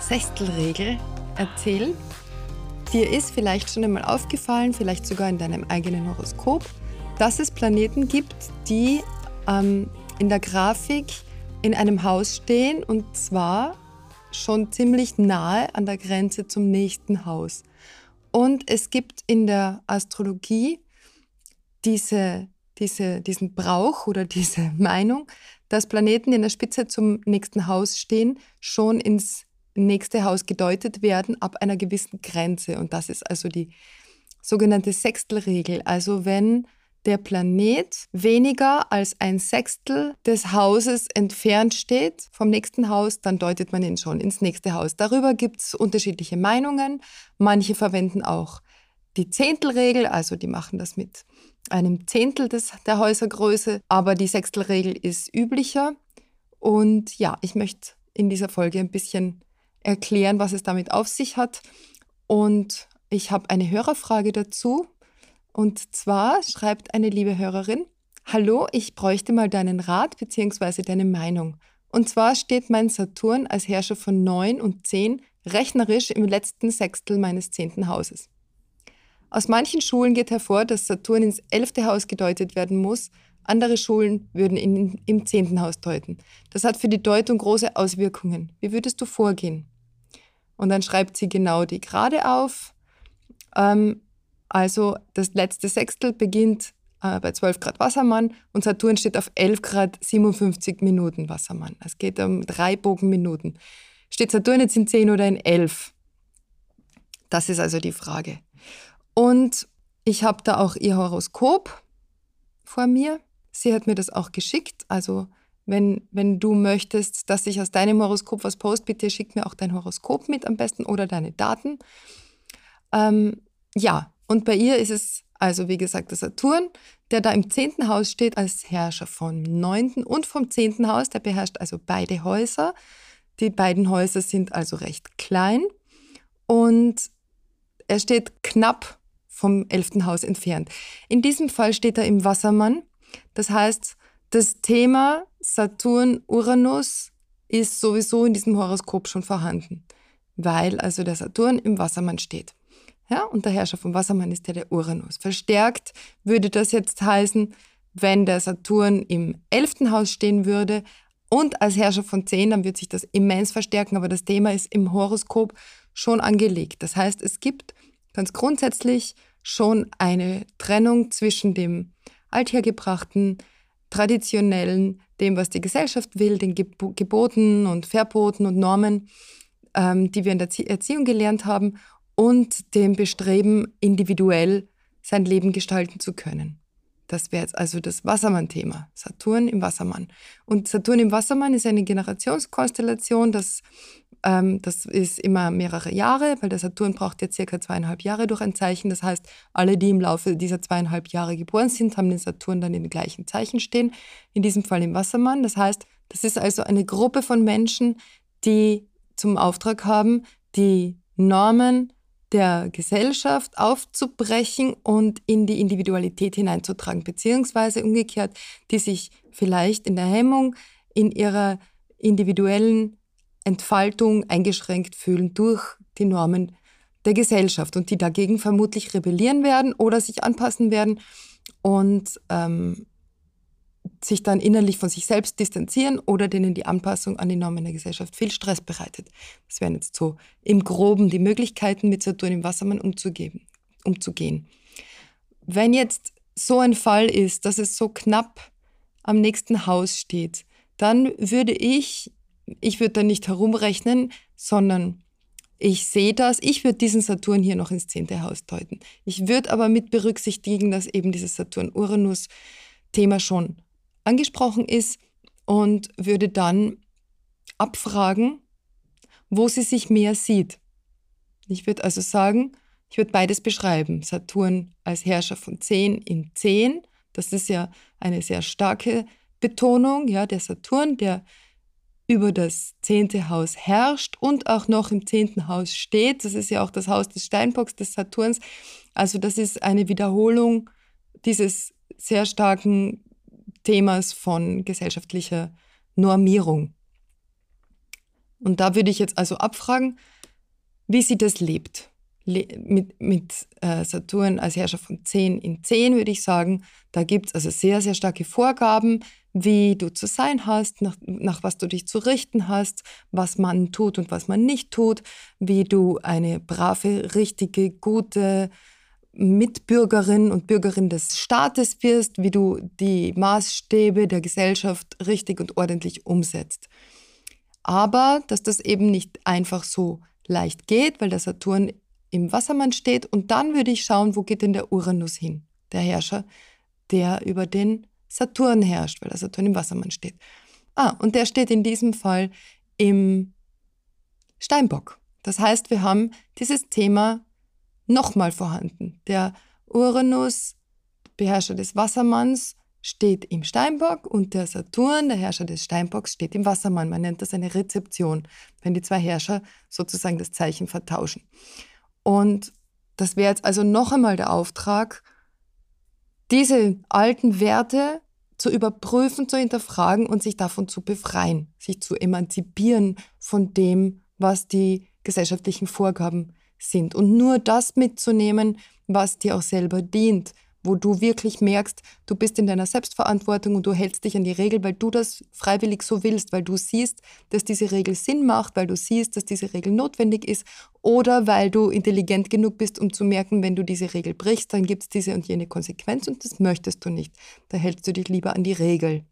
Sechstelregel erzählen. Dir ist vielleicht schon einmal aufgefallen, vielleicht sogar in deinem eigenen Horoskop, dass es Planeten gibt, die ähm, in der Grafik in einem Haus stehen und zwar schon ziemlich nahe an der Grenze zum nächsten Haus. Und es gibt in der Astrologie diese, diese, diesen Brauch oder diese Meinung, dass Planeten, in der Spitze zum nächsten Haus stehen, schon ins nächste Haus gedeutet werden ab einer gewissen Grenze. Und das ist also die sogenannte Sechstelregel. Also wenn der Planet weniger als ein Sechstel des Hauses entfernt steht vom nächsten Haus, dann deutet man ihn schon ins nächste Haus. Darüber gibt es unterschiedliche Meinungen. Manche verwenden auch die Zehntelregel, also die machen das mit einem Zehntel des, der Häusergröße, aber die Sechstelregel ist üblicher. Und ja, ich möchte in dieser Folge ein bisschen erklären, was es damit auf sich hat. Und ich habe eine Hörerfrage dazu. Und zwar schreibt eine liebe Hörerin, Hallo, ich bräuchte mal deinen Rat bzw. deine Meinung. Und zwar steht mein Saturn als Herrscher von 9 und 10 rechnerisch im letzten Sechstel meines zehnten Hauses. Aus manchen Schulen geht hervor, dass Saturn ins elfte Haus gedeutet werden muss. Andere Schulen würden ihn im zehnten Haus deuten. Das hat für die Deutung große Auswirkungen. Wie würdest du vorgehen? Und dann schreibt sie genau die Gerade auf. Ähm, also das letzte Sechstel beginnt äh, bei 12 Grad Wassermann und Saturn steht auf 11 Grad 57 Minuten Wassermann. Es geht um drei Bogenminuten. Steht Saturn jetzt in 10 oder in 11? Das ist also die Frage. Und ich habe da auch ihr Horoskop vor mir. Sie hat mir das auch geschickt. Also wenn, wenn du möchtest, dass ich aus deinem Horoskop was poste, bitte schick mir auch dein Horoskop mit am besten oder deine Daten. Ähm, ja, und bei ihr ist es also, wie gesagt, der Saturn, der da im zehnten Haus steht als Herrscher vom neunten und vom zehnten Haus. Der beherrscht also beide Häuser. Die beiden Häuser sind also recht klein und er steht knapp vom elften Haus entfernt. In diesem Fall steht er im Wassermann. Das heißt, das Thema Saturn-Uranus ist sowieso in diesem Horoskop schon vorhanden, weil also der Saturn im Wassermann steht. Ja, und der Herrscher vom Wassermann ist ja der Uranus. Verstärkt würde das jetzt heißen, wenn der Saturn im elften Haus stehen würde und als Herrscher von 10, dann wird sich das immens verstärken, aber das Thema ist im Horoskop schon angelegt. Das heißt, es gibt ganz grundsätzlich schon eine Trennung zwischen dem althergebrachten, traditionellen, dem, was die Gesellschaft will, den Geboten und Verboten und Normen, ähm, die wir in der Erziehung gelernt haben, und dem Bestreben, individuell sein Leben gestalten zu können. Das wäre jetzt also das Wassermann-Thema. Saturn im Wassermann. Und Saturn im Wassermann ist eine Generationskonstellation, das, ähm, das ist immer mehrere Jahre, weil der Saturn braucht ja circa zweieinhalb Jahre durch ein Zeichen. Das heißt, alle, die im Laufe dieser zweieinhalb Jahre geboren sind, haben den Saturn dann in den gleichen Zeichen stehen. In diesem Fall im Wassermann. Das heißt, das ist also eine Gruppe von Menschen, die zum Auftrag haben, die Normen, der Gesellschaft aufzubrechen und in die Individualität hineinzutragen, beziehungsweise umgekehrt, die sich vielleicht in der Hemmung, in ihrer individuellen Entfaltung eingeschränkt fühlen durch die Normen der Gesellschaft und die dagegen vermutlich rebellieren werden oder sich anpassen werden. Und ähm, sich dann innerlich von sich selbst distanzieren oder denen die Anpassung an die Normen der Gesellschaft viel Stress bereitet. Das wären jetzt so im Groben die Möglichkeiten, mit Saturn im Wassermann umzugehen. umzugehen. Wenn jetzt so ein Fall ist, dass es so knapp am nächsten Haus steht, dann würde ich, ich würde da nicht herumrechnen, sondern ich sehe das, ich würde diesen Saturn hier noch ins zehnte Haus deuten. Ich würde aber mit berücksichtigen, dass eben dieses Saturn-Uranus-Thema schon angesprochen ist und würde dann abfragen, wo sie sich mehr sieht. Ich würde also sagen, ich würde beides beschreiben. Saturn als Herrscher von 10 in 10, das ist ja eine sehr starke Betonung, ja, der Saturn, der über das zehnte Haus herrscht und auch noch im zehnten Haus steht. Das ist ja auch das Haus des Steinbocks, des Saturns. Also das ist eine Wiederholung dieses sehr starken Themas von gesellschaftlicher Normierung. Und da würde ich jetzt also abfragen, wie sie das lebt. Le mit mit äh, Saturn als Herrscher von 10 in 10 würde ich sagen, da gibt es also sehr, sehr starke Vorgaben, wie du zu sein hast, nach, nach was du dich zu richten hast, was man tut und was man nicht tut, wie du eine brave, richtige, gute Mitbürgerin und Bürgerin des Staates wirst, wie du die Maßstäbe der Gesellschaft richtig und ordentlich umsetzt. Aber dass das eben nicht einfach so leicht geht, weil der Saturn im Wassermann steht. Und dann würde ich schauen, wo geht denn der Uranus hin, der Herrscher, der über den Saturn herrscht, weil der Saturn im Wassermann steht. Ah, und der steht in diesem Fall im Steinbock. Das heißt, wir haben dieses Thema nochmal vorhanden. Der Uranus, Beherrscher des Wassermanns, steht im Steinbock und der Saturn, der Herrscher des Steinbocks, steht im Wassermann. Man nennt das eine Rezeption, wenn die zwei Herrscher sozusagen das Zeichen vertauschen. Und das wäre jetzt also noch einmal der Auftrag, diese alten Werte zu überprüfen, zu hinterfragen und sich davon zu befreien, sich zu emanzipieren von dem, was die gesellschaftlichen Vorgaben sind und nur das mitzunehmen, was dir auch selber dient, wo du wirklich merkst, du bist in deiner Selbstverantwortung und du hältst dich an die Regel, weil du das freiwillig so willst, weil du siehst, dass diese Regel Sinn macht, weil du siehst, dass diese Regel notwendig ist oder weil du intelligent genug bist, um zu merken, wenn du diese Regel brichst, dann gibt es diese und jene Konsequenz und das möchtest du nicht. Da hältst du dich lieber an die Regel.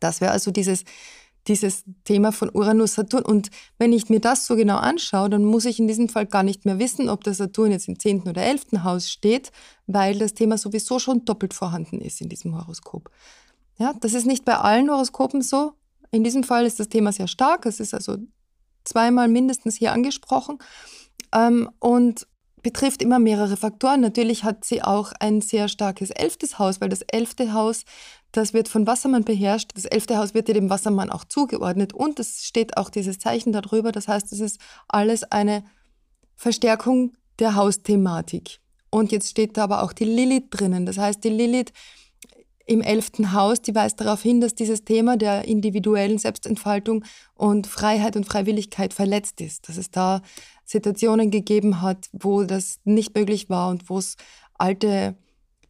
Das wäre also dieses dieses Thema von Uranus, Saturn. Und wenn ich mir das so genau anschaue, dann muss ich in diesem Fall gar nicht mehr wissen, ob der Saturn jetzt im 10. oder 11. Haus steht, weil das Thema sowieso schon doppelt vorhanden ist in diesem Horoskop. Ja, das ist nicht bei allen Horoskopen so. In diesem Fall ist das Thema sehr stark. Es ist also zweimal mindestens hier angesprochen ähm, und betrifft immer mehrere Faktoren. Natürlich hat sie auch ein sehr starkes elftes Haus, weil das elfte Haus das wird von Wassermann beherrscht. Das elfte Haus wird ja dem Wassermann auch zugeordnet und es steht auch dieses Zeichen darüber. Das heißt, es ist alles eine Verstärkung der Hausthematik. Und jetzt steht da aber auch die Lilith drinnen. Das heißt, die Lilith im elften Haus, die weist darauf hin, dass dieses Thema der individuellen Selbstentfaltung und Freiheit und Freiwilligkeit verletzt ist. Dass es da Situationen gegeben hat, wo das nicht möglich war und wo es alte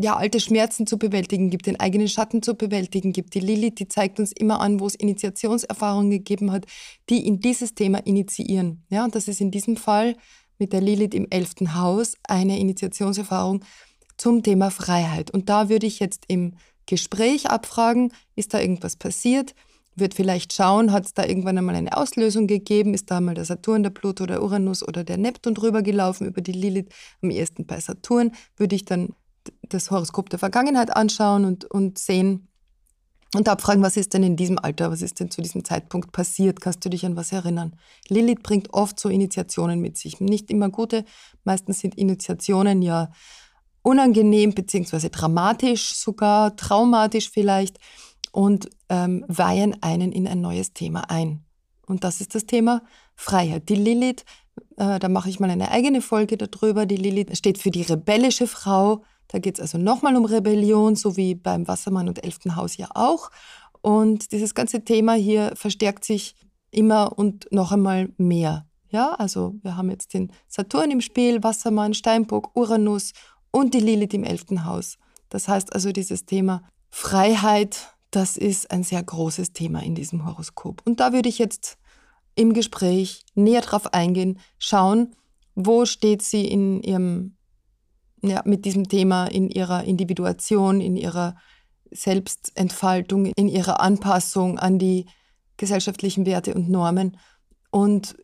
ja, alte Schmerzen zu bewältigen gibt, den eigenen Schatten zu bewältigen gibt. Die Lilith, die zeigt uns immer an, wo es Initiationserfahrungen gegeben hat, die in dieses Thema initiieren. Ja, und das ist in diesem Fall mit der Lilith im elften Haus eine Initiationserfahrung zum Thema Freiheit. Und da würde ich jetzt im Gespräch abfragen, ist da irgendwas passiert? Wird vielleicht schauen, hat es da irgendwann einmal eine Auslösung gegeben? Ist da mal der Saturn, der Pluto, der Uranus oder der Neptun drüber gelaufen über die Lilith? Am ersten bei Saturn würde ich dann das Horoskop der Vergangenheit anschauen und, und sehen und abfragen, was ist denn in diesem Alter, was ist denn zu diesem Zeitpunkt passiert, kannst du dich an was erinnern? Lilith bringt oft so Initiationen mit sich, nicht immer gute, meistens sind Initiationen ja unangenehm beziehungsweise dramatisch sogar, traumatisch vielleicht und ähm, weihen einen in ein neues Thema ein. Und das ist das Thema Freiheit. Die Lilith, äh, da mache ich mal eine eigene Folge darüber, die Lilith steht für die rebellische Frau, da geht es also nochmal um Rebellion, so wie beim Wassermann und Elften Haus ja auch. Und dieses ganze Thema hier verstärkt sich immer und noch einmal mehr. Ja, also wir haben jetzt den Saturn im Spiel, Wassermann, Steinbock, Uranus und die Lilith im elften Haus. Das heißt also, dieses Thema Freiheit, das ist ein sehr großes Thema in diesem Horoskop. Und da würde ich jetzt im Gespräch näher drauf eingehen, schauen, wo steht sie in ihrem ja, mit diesem Thema in ihrer Individuation, in ihrer Selbstentfaltung, in ihrer Anpassung an die gesellschaftlichen Werte und Normen. Und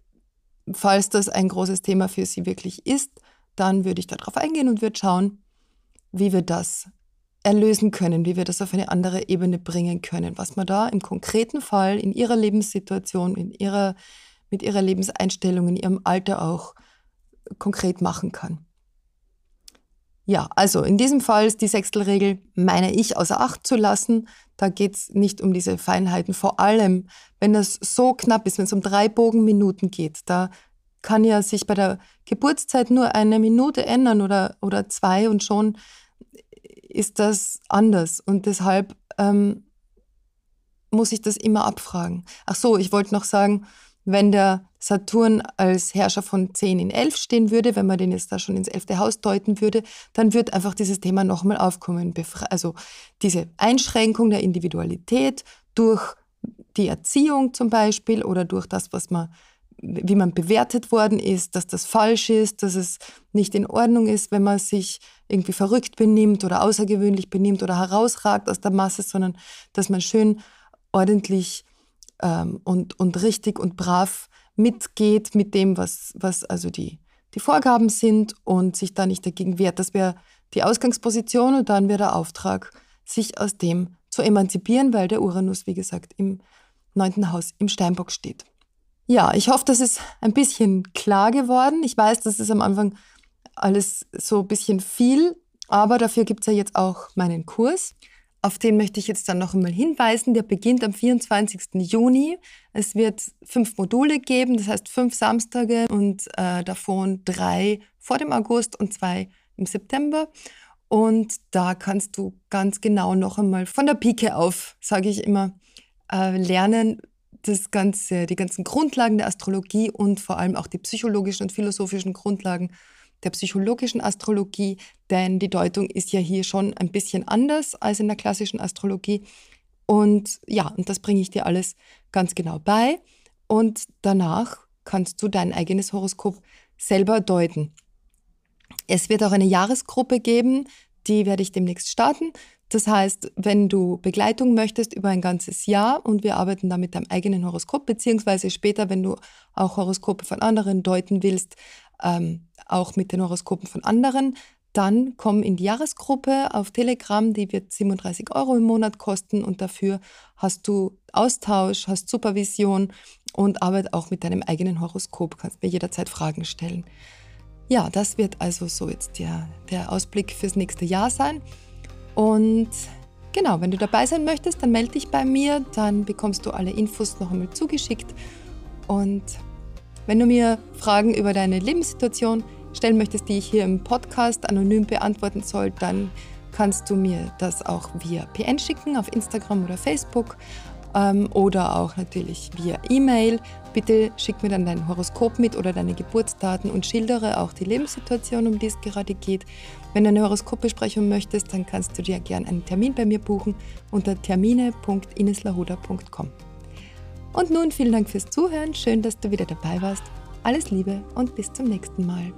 falls das ein großes Thema für Sie wirklich ist, dann würde ich darauf eingehen und würde schauen, wie wir das erlösen können, wie wir das auf eine andere Ebene bringen können, was man da im konkreten Fall in Ihrer Lebenssituation, in Ihrer mit ihrer Lebenseinstellung in ihrem Alter auch konkret machen kann. Ja, also in diesem Fall ist die Sechstelregel, meine ich, außer Acht zu lassen. Da geht es nicht um diese Feinheiten. Vor allem, wenn es so knapp ist, wenn es um drei Bogenminuten geht, da kann ja sich bei der Geburtszeit nur eine Minute ändern oder, oder zwei und schon ist das anders. Und deshalb ähm, muss ich das immer abfragen. Ach so, ich wollte noch sagen, wenn der Saturn als Herrscher von 10 in 11 stehen würde, wenn man den jetzt da schon ins 11. Haus deuten würde, dann wird einfach dieses Thema nochmal aufkommen. Also diese Einschränkung der Individualität durch die Erziehung zum Beispiel oder durch das, was man, wie man bewertet worden ist, dass das falsch ist, dass es nicht in Ordnung ist, wenn man sich irgendwie verrückt benimmt oder außergewöhnlich benimmt oder herausragt aus der Masse, sondern dass man schön ordentlich ähm, und, und richtig und brav mitgeht mit dem, was, was also die, die Vorgaben sind und sich da nicht dagegen wehrt. Das wäre die Ausgangsposition und dann wäre der Auftrag, sich aus dem zu emanzipieren, weil der Uranus, wie gesagt, im neunten Haus im Steinbock steht. Ja, ich hoffe, das ist ein bisschen klar geworden. Ich weiß, das ist am Anfang alles so ein bisschen viel, aber dafür gibt es ja jetzt auch meinen Kurs. Auf den möchte ich jetzt dann noch einmal hinweisen. Der beginnt am 24. Juni. Es wird fünf Module geben, das heißt fünf Samstage und äh, davon drei vor dem August und zwei im September. Und da kannst du ganz genau noch einmal von der Pike auf, sage ich immer, äh, lernen, das ganze, die ganzen Grundlagen der Astrologie und vor allem auch die psychologischen und philosophischen Grundlagen der psychologischen Astrologie, denn die Deutung ist ja hier schon ein bisschen anders als in der klassischen Astrologie. Und ja, und das bringe ich dir alles ganz genau bei. Und danach kannst du dein eigenes Horoskop selber deuten. Es wird auch eine Jahresgruppe geben, die werde ich demnächst starten. Das heißt, wenn du Begleitung möchtest über ein ganzes Jahr und wir arbeiten da mit deinem eigenen Horoskop, beziehungsweise später, wenn du auch Horoskope von anderen deuten willst, ähm, auch mit den Horoskopen von anderen, dann komm in die Jahresgruppe auf Telegram, die wird 37 Euro im Monat kosten und dafür hast du Austausch, hast Supervision und arbeit auch mit deinem eigenen Horoskop, kannst mir jederzeit Fragen stellen. Ja, das wird also so jetzt der, der Ausblick fürs nächste Jahr sein. Und genau, wenn du dabei sein möchtest, dann melde dich bei mir, dann bekommst du alle Infos noch einmal zugeschickt. Und wenn du mir Fragen über deine Lebenssituation stellen möchtest, die ich hier im Podcast anonym beantworten soll, dann kannst du mir das auch via PN schicken auf Instagram oder Facebook ähm, oder auch natürlich via E-Mail. Bitte schick mir dann dein Horoskop mit oder deine Geburtsdaten und schildere auch die Lebenssituation, um die es gerade geht. Wenn du eine Horoskopbesprechung möchtest, dann kannst du dir gerne einen Termin bei mir buchen unter termine.ineslahuda.com. Und nun vielen Dank fürs Zuhören. Schön, dass du wieder dabei warst. Alles Liebe und bis zum nächsten Mal.